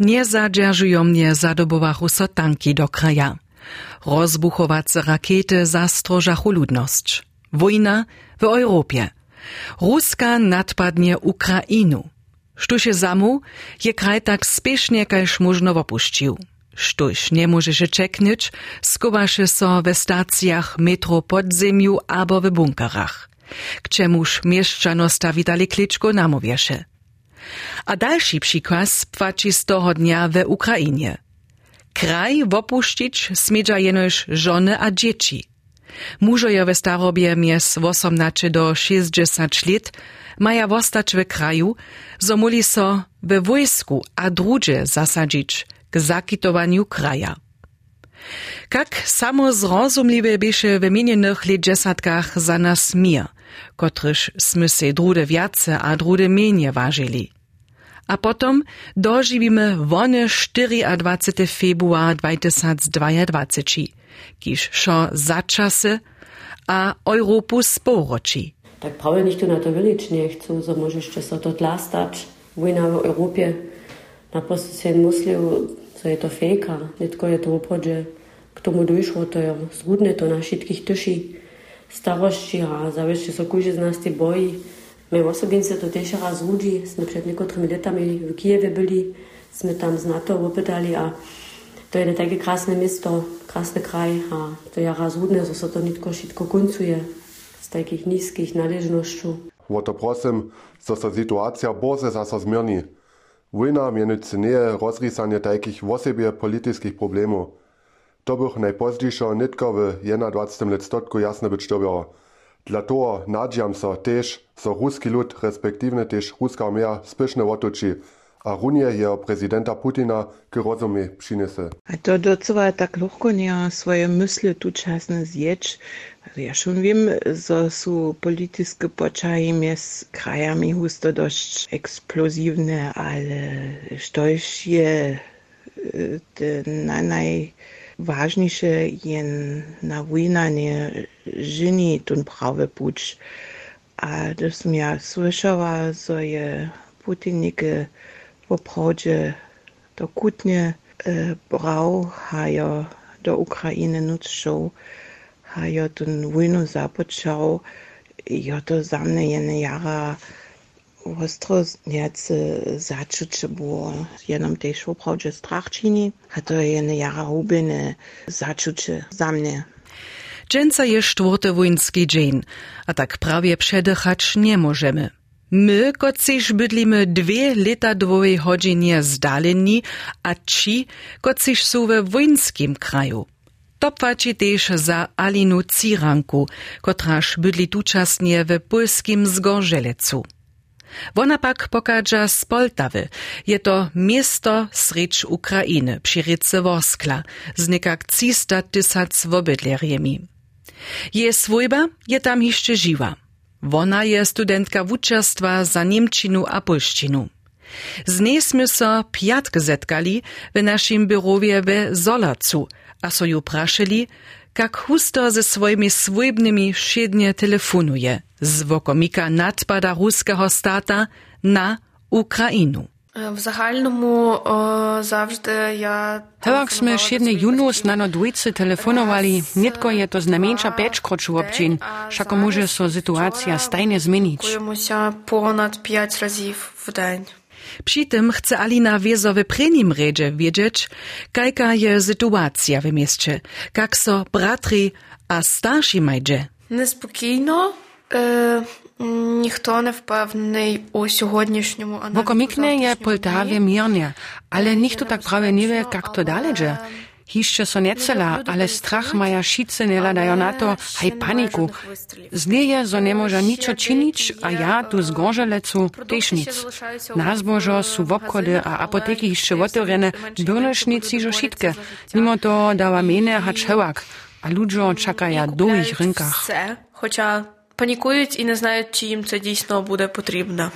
nie zadrżujomnie zadobowachu so tanki do kraja. Rozbuchowace rakiety zastrożachu ludność. Wojna w Europie. Ruska nadpadnie Ukrainu. Sztuś zamu je kraj tak spiesznie kajż można opuścił. Nie może się czeknąć, skuwasze so we stacjach metro podziemiu albo w bunkerach. K czemuż mieszczano stawitali kliczko namówiesze. A dalszy przykład płaci z toho dnia w Ukrainie. Kraj opuścić smiedza jenoż żony a dzieci. Mużoje we starobie mies 18 do 60 lat maja wostać w kraju, zomuli so we wojsku a drugie zasadzić k zakitowaniu kraja. Kak samozrozumliwe bieše w minionych lat za nas mir, kotryż smy se drude wiace a drude menie ważyli. A potom doživíme vone 24. február 2022, kiž šo začase a Európu sporočí. Tak práve nikto na to velične chcú, že môže ešte sa to tlastať. Vojna v Európe naprosto si myslil, že je to fejka, netko je to upodže. K tomu došlo, to je zhudne to na všetkých tyši starosti a zavešte sa so kúže z nás tie boji. To też raz ludzi, jsme przed niektórymi latami w Kijewie byli, jsme tam z NATO a to je takie krásne miasto, krásny kraj a to je raz ludne, że so to nitko wszystko końcuje z takich niskich należnością. O to prosim, so so sytuacja boze zasa zmierni. Wojna mianowicie nie rozrysanie takich wosebie politickich problemów. To bych najpozdziejszo nitko w 21. letstotku jasne dobiało. Dla toho nadžiam so tež, so ruski lud, respektívne tež ruska armia spiešne otočí a runie jeho prezidenta Putina k rozumie přinese. A to docela tak ľahko nie svoje mysle tu časne zječ. Ja schon wiem, so sú politické počaji mes krajami husto dosť explozívne, ale štož je ten naj ważniejsze jen na wojnanie żyni ten prawy pucz. A som ja słyszała, że je Putinnike w prawdzie to kutnie e, brał, hajo do Ukrainy nutrzał, hajo ten wojnu zapoczął. Ja to za mnie jene jara ostro niecy začuče było jenom tej šoprawdzie strachčini, a to je jene jara hubine začuče za mnie. Dżęca je czwarty wojnski dzień, a tak prawie przedychać nie możemy. My, kociż bydlimy dwie lata dwoje godzinie zdaleni, a ci, kociż są we wojnskim kraju. To płaci też za Alinu Ciranku, kotraż bydli tuczasnie we polskim Zgorzelecu. Wona pak pokaża z Poltawy. Je to miasto srecz Ukrainy, przy ryce Woskla, z nekak 300 tysac wobydlerjemi. Je swojba je tam jeszcze żywa. Wona je studentka wuczerstwa za Niemczinu a Polszczinu. Z niej sme so piatk zetkali w naszym biurowie we Zolacu, a so ju praszyli, kak husto ze swoimi swojbnymi wszednie telefonuje z wokomika nadpada ruskiego stata na Ukrainu. W zahalnому o, zawsze ja... Hewak sme šedne junus na no dvojce telefonovali, netko je to znamenča pečkroču občin, šako može so situacija stajne zmenić. ponad pięć razy w dzień. Przy tym chce Alina wiezo w prynim redzie wiedzieć, jaka je sytuacja w mieście, jak so bratry a starsi majdzie. Niespokійno, e, Wokół mknienia Poltawie mionia, ale nikto tak prawie nie wie, jak to dalej dzieje. Hišče so ale strach maja šice nela dajo na to, haj paniku. Zdje zo ne može nič činič, a ja tu zgoželecu tež nic. Nas božo su a apoteki hišče otvorene, brnešnici žo šitke. Nimo to dava mene hač hevak, a ludzo čakaja do ich rinkah. Chociaż панікують і не знають, чи їм це дійсно буде потрібно.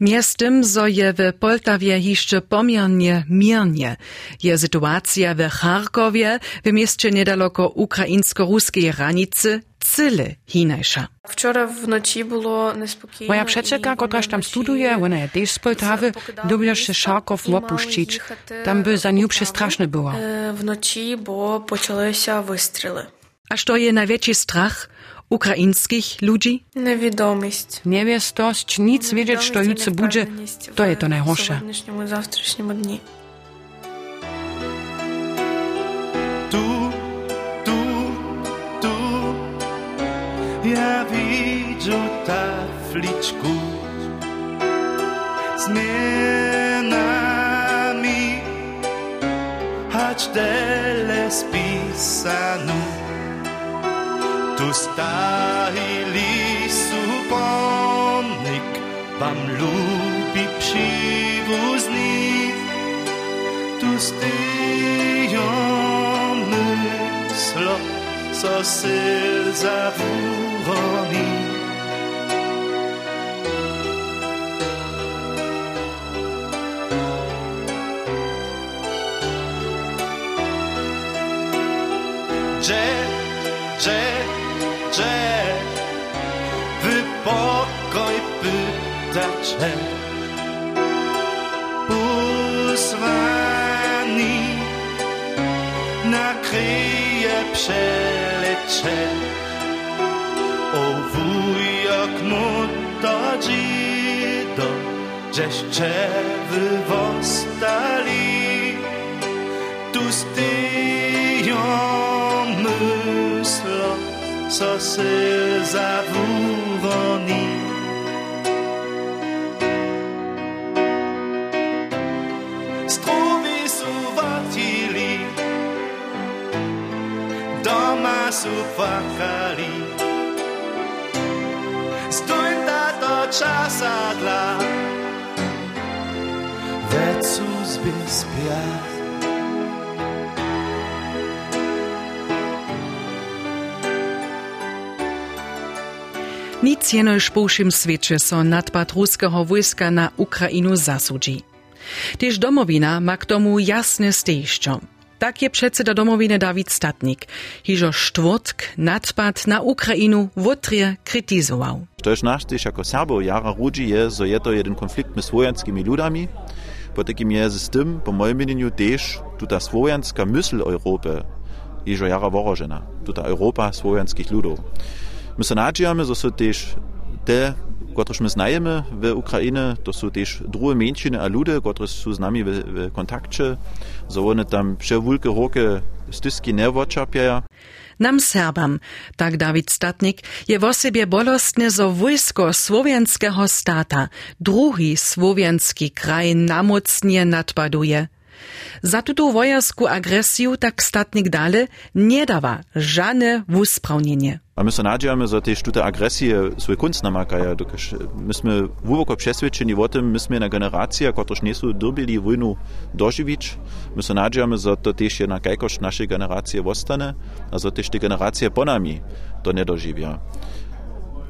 Miestem zo je w Poltawie jeszcze pomiernie mirnie. Je sytuacja w Charkowie, w mieście niedaleko ukraińsko-ruskiej granicy, cyle hinajsza. Wczoraj w nocy było niespokojnie. Moja przeczeka, kotraż tam studuje, ona je też z Poltawy, lubiła się Szarków opuścić. Tam by za nią przestraszne było. W nocy, bo почалися вистріли. A što je największy strach ukrainských ľudí? Nevedomosť. Neviestosť, nic vedieť, čo ľudce bude, to je to najhoršie. Tu, tu, tu, ja widzę tafliczku zmianami, choć tyle spisaną. Tu stahili sú pomnik Vám ľúbi přívuzný Tu stejo So sil pytacze. Usrani nakryje przelecze. O wujok mu to dzido Żeście wywostali Tu styją myslo Co sy zawuroni cufakali Stuntato časadla Veď suzby spiať Nic jenož poušim sveče so nadpad ruského vojska na Ukrajinu zasudzi. Tež domovina ma k tomu jasne stejšťom. Tak je predseda domowiny Dawid Statnik, hižo štvrtk nadpad na Ukrainu wotrie kritizował. Tož naš tež jako Serbo jara rudzi je, so je to jeden konflikt med svojanskimi ludami, po takim je z tym, po mojem mieniu, tež tuta svojanska mysl Europy, ježo jara vorožena, tuta Europa svojanskich ludov. My se nadžijamy, so so tež te, kotrež my znajemy w Ukraine, to są też drugie mężczyzny a ludy, które są z nami w, w kontakcie, so one tam przewulke roke styski nie odczapiają. Nam Serbam, tak Dawid Statnik, je w sobie bolostne, zo wojsko słowiańskiego stata, drugi słowiański kraj namocnie nadpaduje. Za tuto wojarsku agresiju tak Statnik dale nie dawa żadne wusprawnienie. A my se nadjamy, że też tutaj agresje swój kunst namakają. Myśmy głęboko przeświadczeni o tym, myśmy na generacje, które nie są dobili wojnu dożywić. My se nadjamy, że to je na kajkosz naszej generacji ostane, a że też te generacje po nami to dożywią.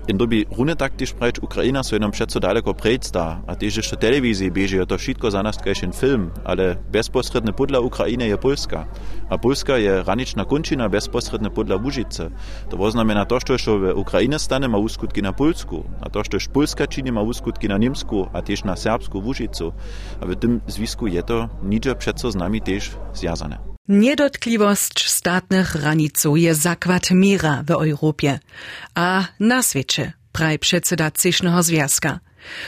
In dobi rune tak też prać Ukraina so nam przeco daleko predsta, a też jeszcze telewizji bieže to wszystko za nas kajšen film, ale bezpośrednie podla Ukrainy je Polska. A Polska je raniczna končina bezpośrednie podla Łužice. To oznamena to, što w Ukraine stane ma uskutki na Polsku, a to, što Polska čini ma uskutki na a też na Serbsku Łužicu. A w tym związku je to nicze przeco z nami też związane. Niedotkliwość statnych raniców je zakład mira w Europie, a na świecie, praj przedseda Cysznego Związka.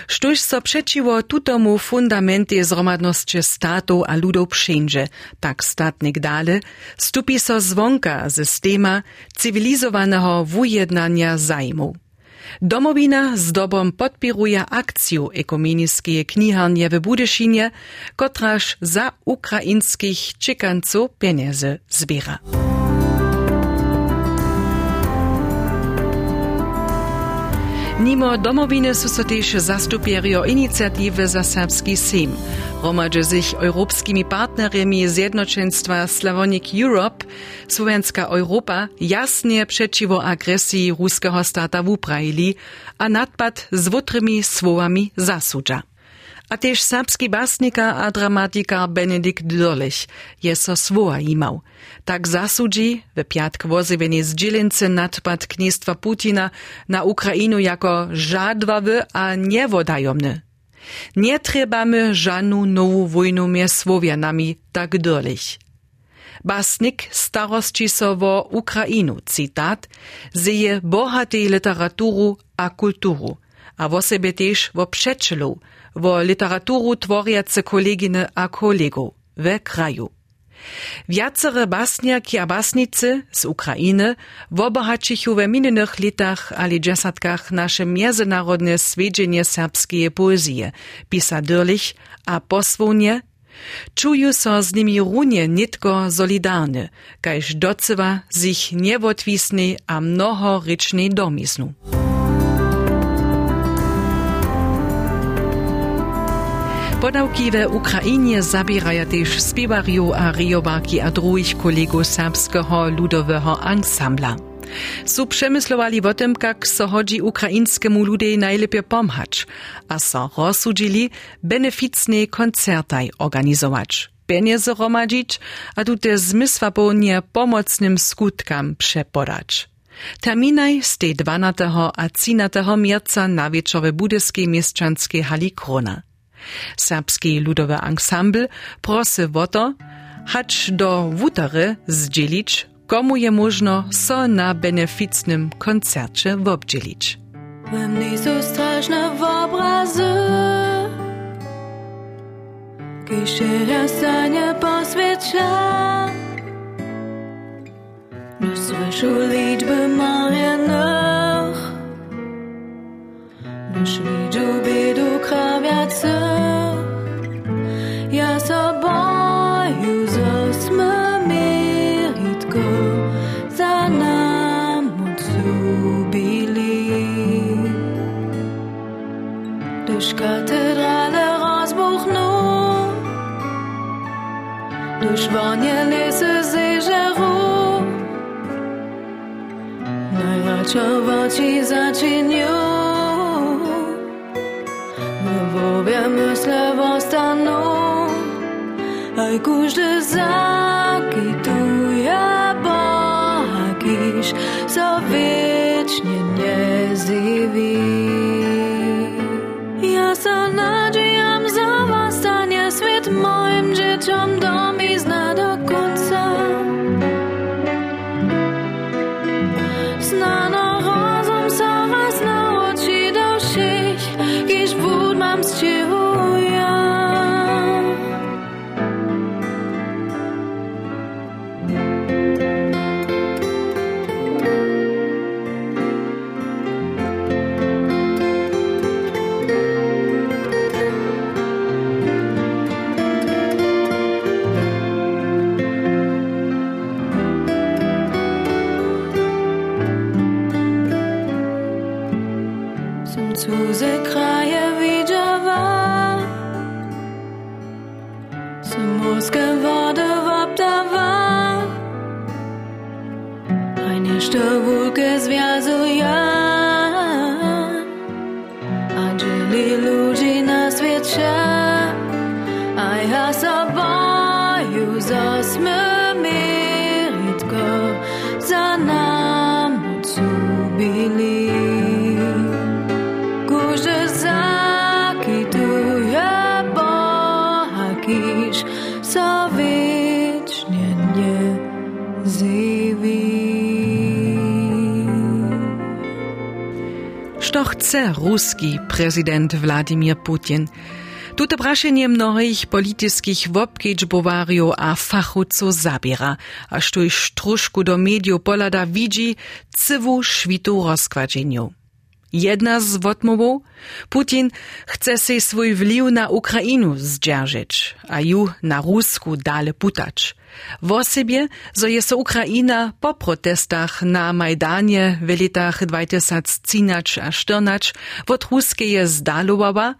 Sztuś so przeciwo tutomu fundamenty zromadności statów a wszędzie, tak statnik dale, stupi so zwonka systema cywilizowanego wujednania zajmu. Domowina z dobom podpiruje akciju ekumeniskie kniharnie w Budyszynie, kotraż za ukrainskich czekanców pieniędzy zbiera. Nimo domowiny su so też zastupierio inicjatywy za. Romadže sich europskimi partnerami Zjednoczeństwa Slavonik Europe, Słowenska Europa jasnie przeciwo agresji ruskiego stata w Ukraili, a nadpad z wotrymi słowami zasudza. A też serbski basnika a dramatikar Benedikt Dörlich je so svoja imał. Tak zasudzi w piatk wozywenie z dzielince nadpad kniestwa Putina na Ukrainu jako żadwawy a niewodajomny. Nie trebamy żadną nową wojnu między Słowianami, tak Dörlich. Basnik starości so Ukrainu, cytat, zeje bohatej literaturu a kulturu, a wo sebe też wo przeczelu, wo literaturu tvoriace kolegine a kolegów we kraju. Wiacere basniaki a basnicy z Ukrainy wobohacichu we minionych latach ali dżesatkach nasze międzynarodne swiedzienie serbskiej poezji, pisa Dürlich a posłonie Czuju so z nimi runie nitko solidarny, kajż docewa sich niewotwisnej a mnohorycznej domysnu. Podawki we Ukrainie zabierają też spiewariu a riobarki a druhich kolegów serbskiego ludowego ansambla. Su przemyslowali o tym, jak so ukraińskiemu ludzie najlepiej pomhać, a so rozsudzili beneficne koncertaj organizować, pieniądze romadzić, a tute zmysłapownie pomocnym skutkam przepodać. Terminaj z tej 12. a 13. mierca na wieczore budyskiej mieszczanskie hali Krona. Serbski ludowy ensemble prosy o to, hać do wutary zdzielić komu je možno so na beneficnym koncercie wobdzielić. We mnie są straszne obrazy, kiedy stanie poswiecza. Nie słyszę liczby marionych, nie widzę biedu krawiacy. Ja sobą zasmę meritko za nam odzubili. Durch katedrale rozbuchną, durch wonie lesy zeżeru. Najraczowo ci zaczynią, slovo stanu Aj kuždy zaki tu ja bohagiš So wiecznie nie zdziwisz Što chce ruski prezydent Wladimir Putin? Tute prašenje mnohých politických wobkedžbowariów a fachowców zabiera, aż tuż troszkę do mediów polada widzi cywu szwitu rozkładzeniu. Jedna z wotmowów, Putin chce się swój wliw na Ukrainu zdzierżyć, a ju na Rusku dale putać. W osobie, zo je so Ukraina po protestach na Majdanie w latach 2013 a 14 od Ruskeje zdalowała,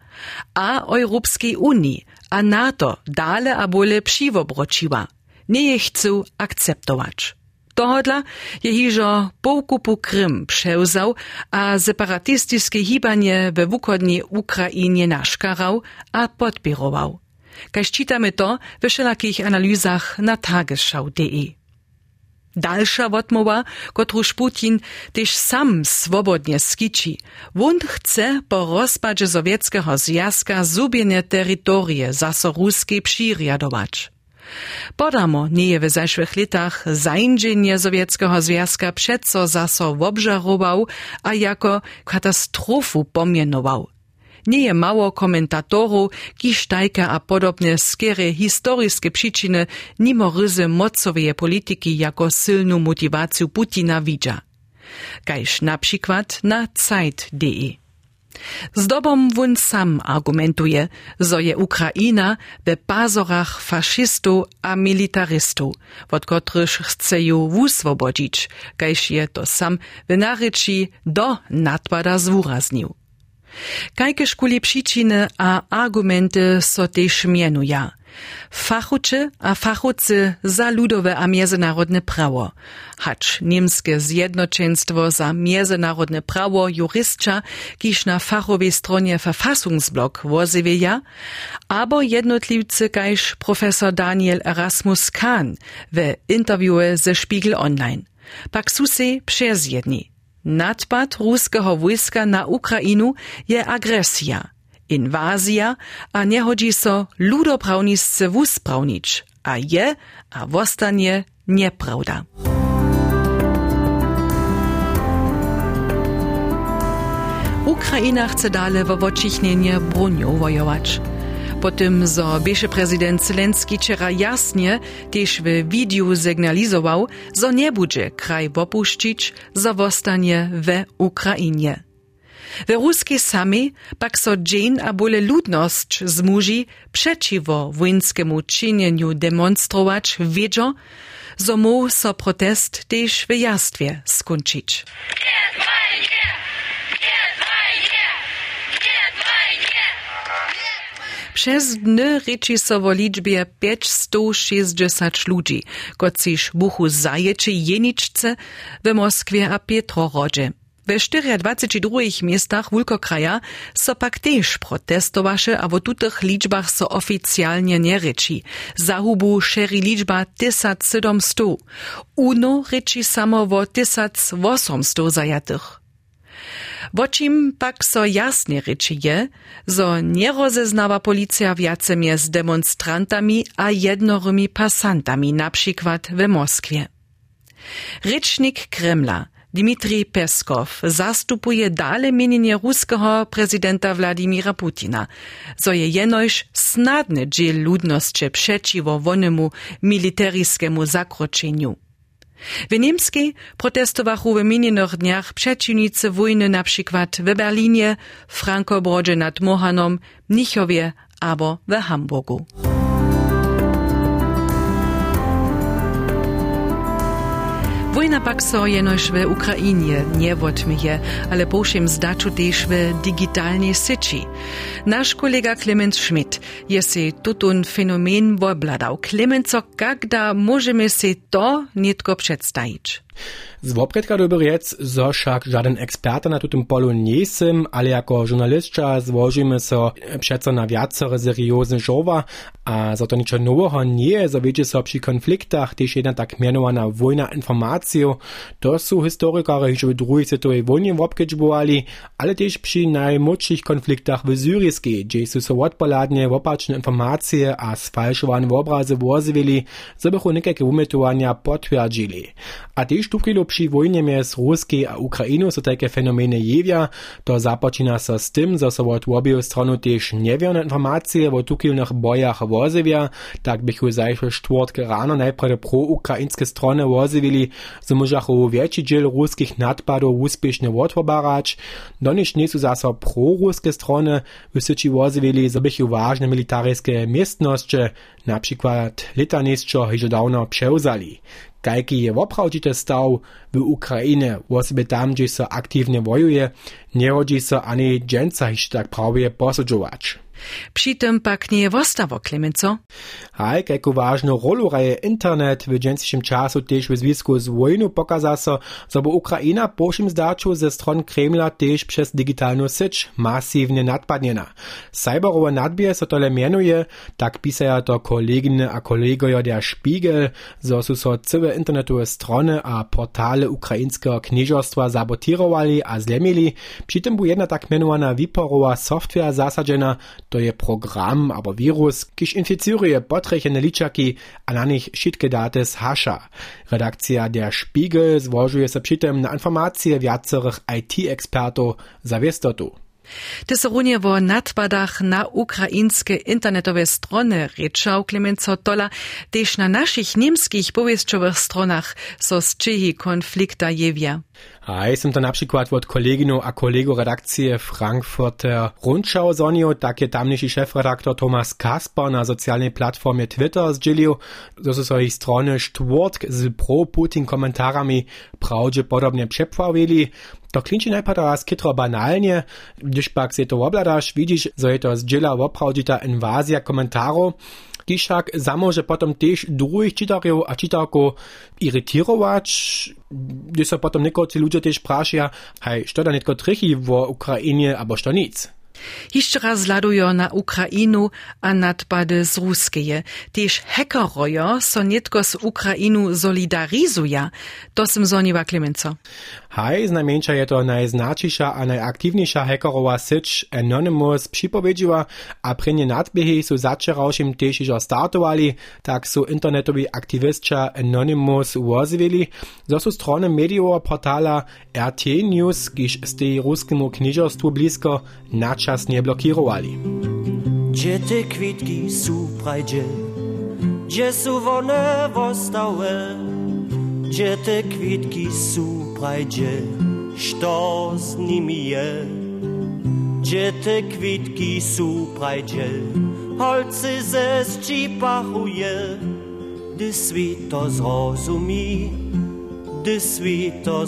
a Europejskiej Unii a NATO dale a bole przywobroczyła. Nie je chcą akceptować. Tohodla je hižo poukupu Krym převzał a separatistiske hibanie we wukodni Ukrainie naszkarał a podpirował. Kaž čitamy to we wszelakich analizach na tagesschau.de. Dalsza wotmowa, kotruż Putin też sam swobodnie skici. Wund chce po rozpadzie Sowieckiego Związka zubienie terytorie zaso ruskiej prziriadować. Podamo nie w zeszłych latach zainżenie Sowieckiego Związka przeco zaso obżarował, a jako katastrofu pomienował. Nie je mało komentatorów, kiż tajka a podobne skiery historyskie przyczyny nimo ryzy mocowej polityki jako silną motywację Putina widza. Kajż na przykład na Zeit.de. Zdobom wun sam argumentuje, zo je Ukraina we pazorach faszystów a militarystów, od których chce ju wuswobodzić, kajż je to sam w do nadpada zwuraznił. Kajke szkuli przyczyny a argumenty so też mianuja. Fachucze a fachucy za ludowe a międzynarodne prawo. Hacz niemskie zjednoczeństwo za międzynarodne prawo jurystcza, kiż na fachowej stronie Verfassungsblok wozywieja, abo jednotliwcy kajż profesor Daniel Erasmus Kahn w interviewie ze Spiegel Online. Pak su se przezjedni. Nadpad ruskiego wojska na Ukrainu je agresja, inwazja, a nie chodzi so ludoprawniscy wusprawnić, a je, a wostanie nieprawda. Ukraina chce dalej w oczychnienie bronią wojować. Po tym, zo bieše prezydent Zelenski wczoraj jasnie też w widiu sygnalizował, zo nie będzie kraj opuścić, zo zostanie w Ukrainie. W ruskiej sami pak so dzień a bole ludność zmuži przeciwo wojnskiemu czynieniu demonstrować wiedzą, zo mu so protest też w jastwie skończyć. Przez dny ryczy so wo liczbie 560 ludzi, kociż buchu zajeczy jeniczce w Moskwie a Pietrorodze. We 24 miestach Wulkokraja so pak też a wo tutych liczbach so oficjalnie nie ryczy. Zahubu šeri liczba 1700. Uno ryczy samo wo 1800 zajatych. Wočim pak so jasne reči je, zo nie rozeznawa policja wiace z demonstrantami a jednorymi pasantami, na przykład w Moskwie. Rycznik Kremla Dmitrij Peskow zastupuje dale mienienie ruskiego prezydenta Władimira Putina, zo je jenoś snadny dziel ludności przeciwo wonemu militaryjskiemu zakroczeniu. W niemskiej protestowachu w minionych dniach przeciwnicy wojny na przykład w Berlinie, Frankobrodzie nad Mohanom, Mnichowie albo w Hamburgu. Wojna pak so jenož v Ukrainie, nie wotmy je, ale pošim zdaču tež v digitalnej seči. Naš kolega Clemens Schmidt je si tutun fenomen obladal. Clemenco, kada možeme si to nitko predstajiť? Z wopredka doberiec, zo však žaden eksperta na tutem polu nisem, ale jako žurnalistča złożymy so przeco na viacore seriózne žova, a za to ničo novoho nie, zo viete so przy konfliktach, też jedna tak mianowana wojna informaciju, to sú historikári už v druhej svetovej vojne wopkedžbovali, ale też przy najmłodších konfliktach w Syrijskiej, gdzie sú so odpoladne opačne informacje a sfalšované obrazy wozivili, zo bychu nekake umetovania potwierdzili. A też štupkilo přivojenjem je z Ruske a Ukrajinu so také fenomene jevja, to započina se s tym, za so od obiju stranu tež nevjerne informacije o tukilnih bojah vozivja, tak bih ju zajšel štvrtk rano najprej pro-ukrajinske strone vozivili, so možahu večji del ruskih nadpadov uspešne odvobarač, donišnji so zaso pro-ruske strone vysoči vozivili, za bih ju važne militarijske mestnosti, na przykład letanisco, hižo davno preuzali. Kajki je woprawdźite staw w Ukrainie, osoby tam, gdzie so aktywnie wojuje, nie rodzi so ani dżęca tak prawie posudzować. Przy tym pak nie wostawo, Klemenco? Haj, jaką ważną rolę raje internet w dzisiejszym czasu też w związku z wojną pokaza so, so bo Ukraina po všim zdaczu ze Kremla też przez digitalną sieć masywnie nadpadniena. Cyberowe nadbie so tole mianuje, tak pisają to koleginy a kolegojo der Spiegel, so su so całe internetowe strony a portale ukraińskiego knieżostwa zabotierowali a zlemili, tym bu jedna tak mianowana wiporowa software zasadzena, to je program albo wirus, kiż inficiruje potrechene liczaki, a na nich wszystkie daty zhasza. Redakcja der Spiegel złożuje się przy tym na informacje wiacerych IT-ekspertów za Tyserunie wo nadpadach na ukraińskie internetowe strony ryczał Klemenco Tola, też na naszych niemskich powieściowych stronach so z Čehi konflikta jewia. A jestem to na przykład od koleginu a kolegu redakcji Frankfurter Rundschau zonio, tak je tamniejszy szefredaktor Thomas Kasper na socjalnej platformie Twitter zdzielił, że są so ich strony sztwórtk z pro-Putin komentarami prawdopodobnie przepławili. To klinczy najpierw raz kitro banalnie, gdyż pak się to obladasz, widzisz, że je to zdziela oprawdita inwazja komentarów, Kiszak zamoże potom też druhých čitarjów a čitarko iritirować, gdy so potom niekoci ludzie też praszia, hej, što da netko trichy w Ukrainie, albo što nic. Jeszcze raz na Ukrainu a nadpady z Ruskeje. Też hackerojo so netko z Ukrainu solidarizuja. To sem zoniwa Klemenco. Haj, znajmniejsza je to najznačejša a najaktívnejša hackerowa sieć Anonymous připowiedziła, a prenie nadbiehy su zaczerałšim też iżo startowali, tak su internetowi aktivistča Anonymous uozivili, zo su strony mediowa portala RT News, kiż z tej ruskiemu knižerstwu blisko, naczasnie blokirowali. Gdzie te kwitki su prajdzie, gdzie su one wostałe, gdzie te kwitki su prajdzie, što z nimi je. Gdzie te kwitki su prajdzie, holcy ze zčipachuje, gdy svit to svit to.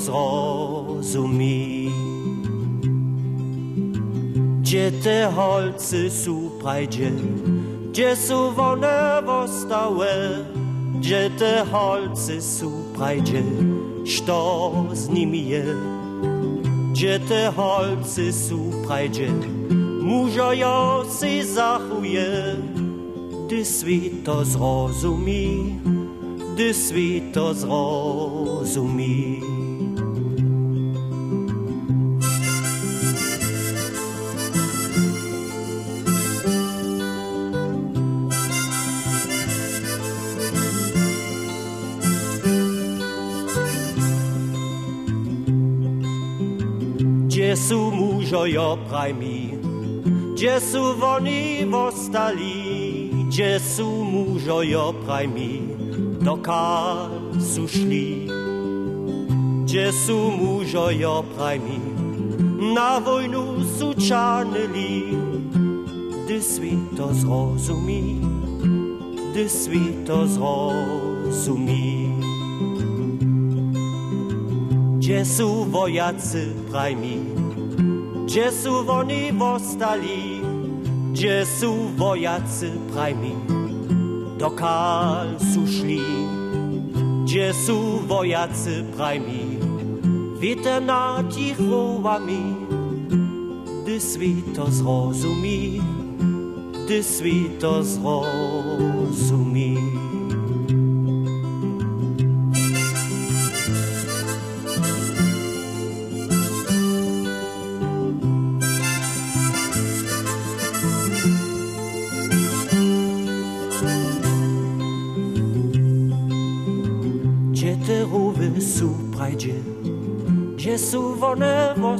Gdzie te holcy su prajdzie, gdzie su one wostałe, gdzie te holcy su prajdzie, što z nimi je. Gdzie te holcy su prajdzie, mužojo si zachuje, svit to zrozumí, gdy svit to zrozumí. Gdzie su mužojo praj mi, gdzie su woni wostali, gdzie su mužojo praj mi, dokal su szli. Gdzie su mužojo praj mi, na wojnu su czanyli, gdy svit to zrozumí, gdy svit to zrozumí. Gdzie wojacy praj mi, gdzie su woni wostali, gdzie su wojacy praj mi, dokal su szli. Gdzie su wojacy praj mi, wiete nad ich wołami, gdy to zrozumí, gdy to zrozumí.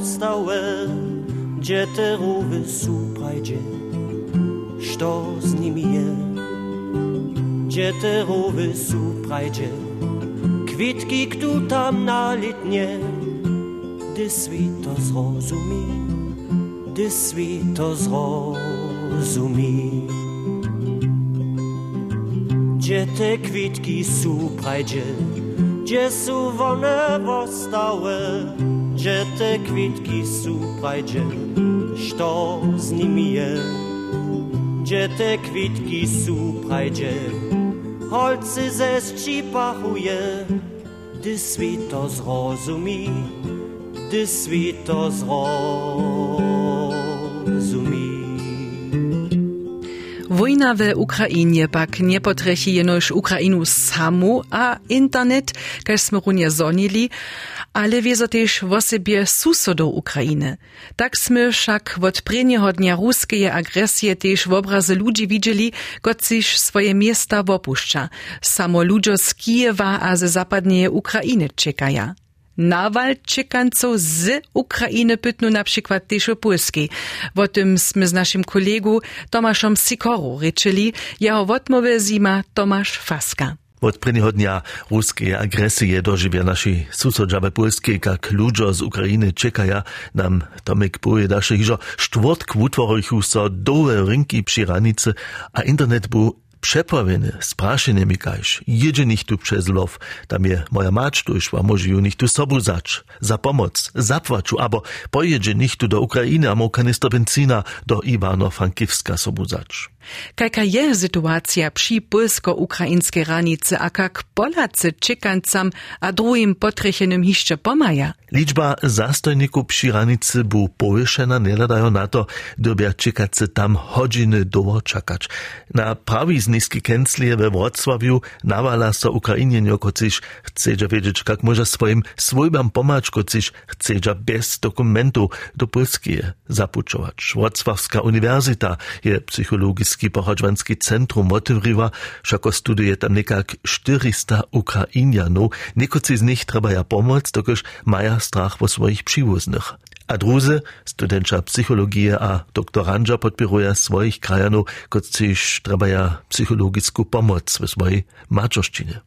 Wostałe, gdzie te rówy prajdzie, što z nimi je. Gdzie te rówy su prajdzie, kwitki ktu tam na litnie, gdy to zrozumí, gdy to zrozumí. Gdzie te kwitki su prajdzie, gdzie su one wostałe, gdzie te kwitki su prajdzie, što z nimi je. Gdzie te kwitki su prajdzie, holcy ze sčipahuje, gdy svito zrozumí, gdy svito zrozumí. Wojna w Ukrainie pak nie potrechi jenoż Ukrainu samu, a internet, kaž runie zonili, ale wiezo też w osobie susodów Ukrainy. Tak sme však od prienieho dnia ruskeje agresje też w obrazy ludzi widzieli, kociż swoje miasta opuszcza. Samo ludzie z Kijewa a ze zapadnieje Ukrainy czekaja. Nawal čekancov z Ukrainy pytnu na przykład też o Polskiej. O tym z naszym kolegu Tomaszem Sikoru ryczyli, jeho odmowy zima Tomasz Faska. Od prvního dnia ruskiej agresie doživia naši susodžabe Polskiej, jak ludzie z Ukrainy czekają, nam Tomek pojedaše, że štvrtk utvorujchu so dole rynki przy ranicy, a internet był Przepławiny, spraszenie mi każ, jedzie tu przez low, tam je moja mać tu szła, może ju nich tu sobu za pomoc, zapłaczu, albo pojedzie nich tu do Ukrainy, a kanister benzina do Iwano-Frankiwska sobu. Kajka je sytuacja przy polsko-ukraińskiej ranicy, a jak Polacy czekancam a drugim potrechenym hiszcze pomaja? Liczba zastojników przy ranicy bu powyszena, nie ladają na to, dobia czekacy tam godziny długo czekać. Na prawi z niskiej kęclie we Wrocławiu nawala so Ukrainienio, kociż chce wiedzieć, jak może swoim swojbam pomać, kociż chce bez dokumentu do Polskie zapuczować. Wrocławska Uniwersyta je psychologiski pochodźwanski centrum otwrywa, wszako studuje tam nekak 400 Ukrainianów, niekocy z nich trzeba ja pomoc, dokoż maja strach po swoich przywóznych. A druzy, studenča psychologije a doktorandža podpiruje svojich krajanov, kot siž trebaja psychologickú pomoc v svojej mačoštine.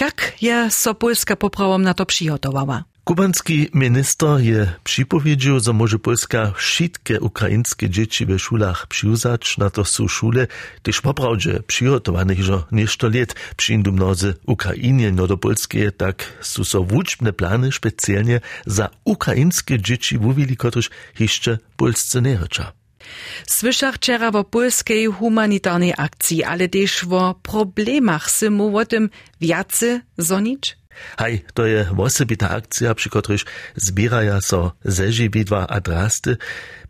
Jak je so Polska poprawom na to przygotowała? Kubanski minister je připowiedział, że może Polska wszystkie ukraińskie dzieci w szulach przyuzać, na to są szule, też poprawdzie przygotowanych, że nieszto lat przyjdą mnozy Ukrainie no do Polskie, tak są so plany specjalnie za ukraińskie dzieci wówili, których jeszcze Polsce nie rycza. Słyszach o polskiej humanitarnej akcji, ale też o problemach symu o tym więcej? Haj, to je osobita akcja, przy której zbieraja so zeżywidła a drasty.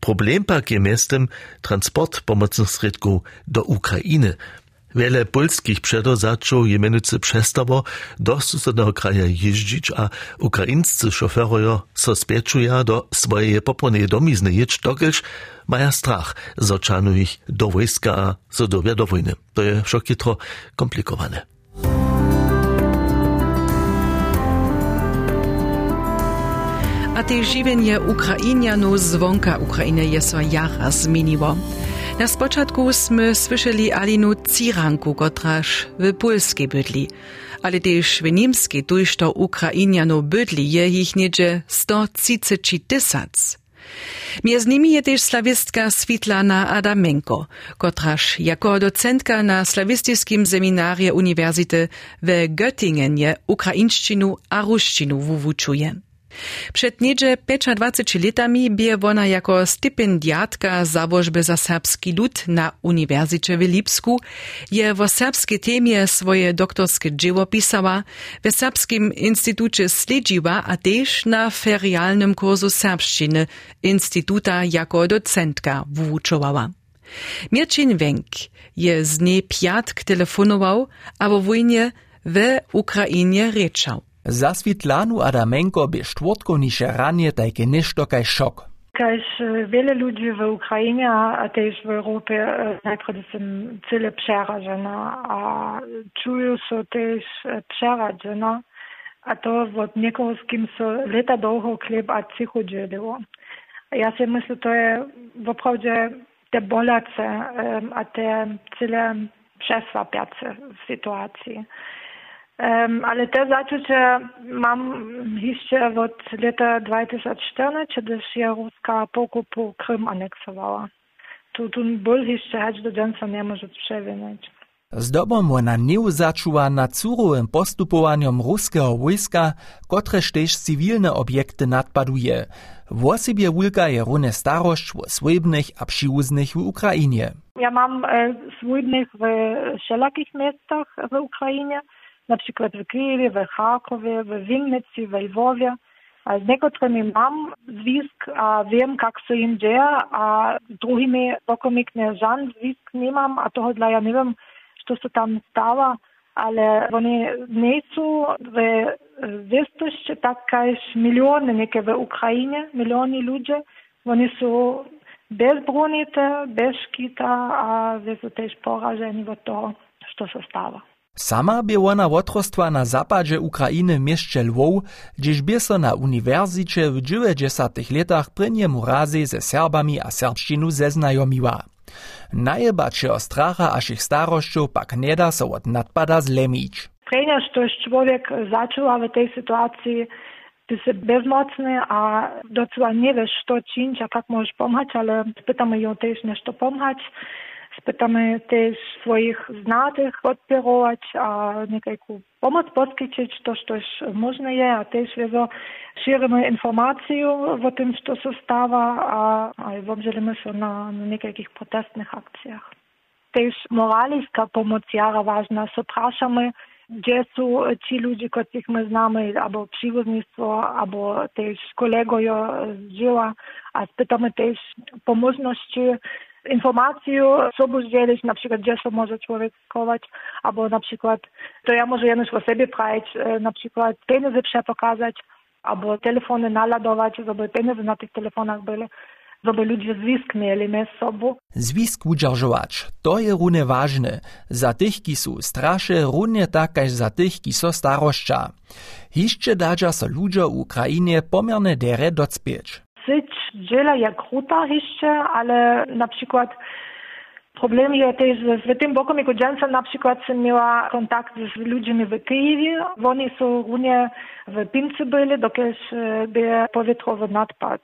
Problem pak je miestem transport pomocnych środków do Ukrainy. Wiele polskich przedozaczów je mianowicie przestało do susednego kraja jeździć, a ukraińscy szoferojo so spieczuja do swojej popolnej domizny jedź, dokelż maja strach, zoczanu ich do wojska a zodowia do wojny. To je wszak komplikowane. A te živenje Ukrajinjanov zvonka Ukrajine je so jara zmieniło. Na spočatku sme słyszeli Alinu Ciranku, kotraż w Polskiej bydli, ale też w Niemskiej tujšto Ukrajinjanov bydli je ich niedzie 130 tysac. Między nimi je też slawistka Svitlana Adamenko, kotraż jako docentka na slawistycznym seminarze Uniwersity w Göttingen je ukraińszczynu a ruszczynu wuwuczuje. Przed niedzie 25 latami bie ona jako stypendiatka założby za serbski lud na Uniwersycie w Lipsku, je w serbskiej temie swoje doktorskie dzieło pisała, w Serbskim Instytucie sledziła, a też na ferialnym kursu serbszczyny Instytuta jako docentka wuczowała. Mirczyn Wenk je z niej piatk telefonował, a wo wojnie w Ukrainie ryczał. Za Svitlanu Adamenko by štvrtkovniše ranje tajke nešto kaj šok. Kaž wiele ludzi w Ukrainie, a też w Europie najpierw są cyle przerażone, a czują się też przerażone, a to od niekogo, z kim so lata długo chleb a cicho dzieliło. Ja sobie myślę, to jest naprawdę te bolace, a te cyle przesłapiace w sytuacji. Ale te zacząć mam jeszcze od lata 2014, kiedy się Ruska pokupu Krym aneksowała. Tu, tu ból jeszcze choć do dnia nie może przewinąć. Zdobom wona nieuzačuwa nad surowym postupowaniem ruskiego wojska, kotreż też cywilne obiekty nadpaduje. Włosibie wulka je rune starość w swojbnych a przyłuznych w Ukrainie. Ja mam e, w wszelakich miastach w Ukrainie, na przykład w Kijowie, w Charkowie, w Winnicy, w Lwowie. A z niektórymi mam związk, a wiem, jak się im dzieje, a z drugimi dokomiknie żaden związk nie mam, a toho dla ja nie wiem, co się tam stało, ale oni nie są w wiadomości tak jak miliony niekie w Ukrainie, miliony ludzi, oni są bezbronite, bez szkita, a są też porażeni od toho, co się stało. Sama by ona otrostwa na zapadzie Ukrainy w mieście Lwów, gdzieś by so na uniwersycie w 90 latach prynjemu razy ze Serbami a serbszczynu zeznajomiła. Najebać o stracha aż ich starościu pak nie da so od nadpada zlemić. Prenia, że człowiek zaczął w tej sytuacji ty bezmocny, a docela nie wiesz, co czynić, a jak możesz pomagać, ale spytamy ją też nešto pomagać. Spytamy też swoich znatych podpierować, a niekajku pomoc podkryczyć, to, co można je, a też wiedzą, širimy informację o tym, co się stało, a, a obdzielimy się na, na niekajkich protestnych akcjach. Też moralska pomoc jara ważna, zapraszamy gdzie są ci ludzie, których my znamy, albo przywództwo, albo też kolegowie z dzieła, a spytamy też po możliwości informację, co by dzielić, na przykład gdzie się może człowiek skować, albo na przykład to ja może jedność o sobie prawić, na przykład pieniądze przepokazać, albo telefony naladować, żeby pieniądze na tych telefonach były żeby ludzie zwisk mieli między sobą. Zwisk udržować, to je rune ważne. Za tych, ki są strasze, równie tak jak za tych, ki są staroszcza. Hiszcze dadża so ludzie w Ukrainie pomerne dere docpieć. Syć dziela jak kruta hiszcze, ale na przykład Problem je też w tym boku, jako dzielnica na przykład miała kontakt z ludźmi w Kijowie. Oni są również w Pincy byli, dokąd by powietrowy nadpad.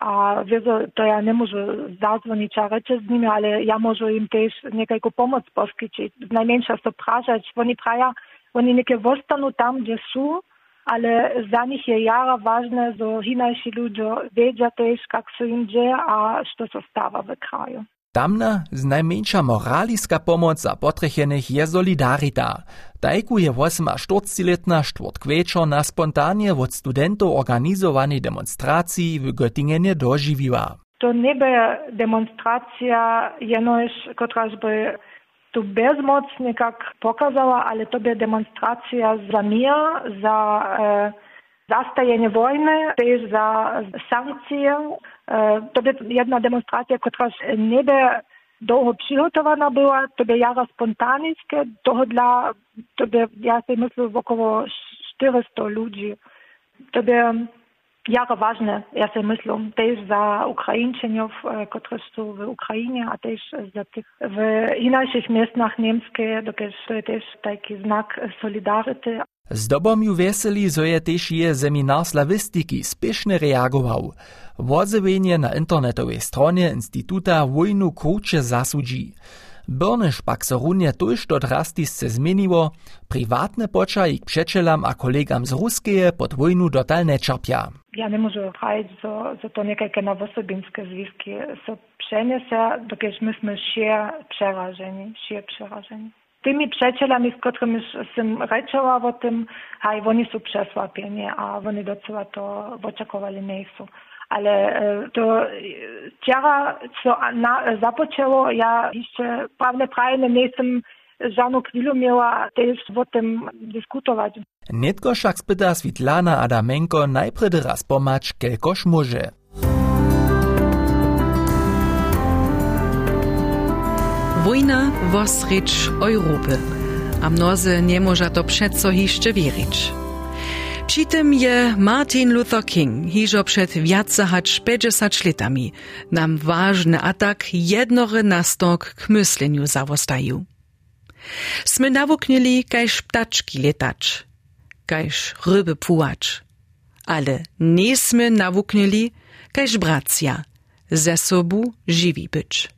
a wiedzą, to ja nie mogę zadzwonić, a rzeczy z nimi, ale ja mogę im też niekajką pomoc poskyčić. Najmniejsza to praszać. Oni praja, oni niekie zostaną tam, gdzie są, ale za njih je jara važna zohinajši ljudjo vedja tež, kak so jim že, a što so stava v kraju. Tamna najmniejsza moraliska pomoc za potrzechenych je Solidarita. Tajku je 48-letna štwórtkweczo na spontanie od studentów organizowanej demonstracji w Göttingenie dożywiła. To nie by demonstracja jenoś, kotraż by tu bezmocnie jak pokazała, ale to by demonstracja za mir, za e, zastajenie wojny, też za sankcje, to by jedna demonstracja, która nie by długo przygotowana była, to by jara spontanickie, to dla, to by, ja sobie myślę, około 400 ludzi. To by jara ważne, ja sobie myślę, też za Ukraińczyków, którzy są w Ukrainie, a też za tych w innych miastach niemskich, to jest też taki znak solidarity. Zdobom ju veseli, zo je tež je seminar slavistiky spiešne reagował. Wodzewienie na internetowej stronie Instytuta wojnu kruče zasudzi. Brnyš pak so runje tuž do drastisce zmieniło, prywatne poča ich przeczelam a kolegam z Ruskeje pod wojnu dotal nečerpia. Ja nie mogę prawić, że, że to niekajkie nowosobińskie związki są przeniese, dokąd myśmy się przerażeni, się przerażeni tymi przyjacielami, z którymi jsem rečela o tym, hej, oni są przesłapieni, a oni docela to oczekowali nie są. Ale e, to ciara, co na, zapoczęło, ja jeszcze prawdę prawie nie jestem żadną chwilę miała też o tym dyskutować. Netko však spyta Svitlana Adamenko najpredy raz pomać, kelkoż może. Wojna wosrycz Europy, a mnozy nie może to przeco jeszcze wierzyć. Tym je Martin Luther King hiżo przed więcej hać 50 latami nam ważny atak jednory nastok k myśleniu zawostaju. Smy nawuknili kajż ptaczki letać, kajż ryby płacz, ale nie smy nawuknili kajż bracia, ze sobą żywi być.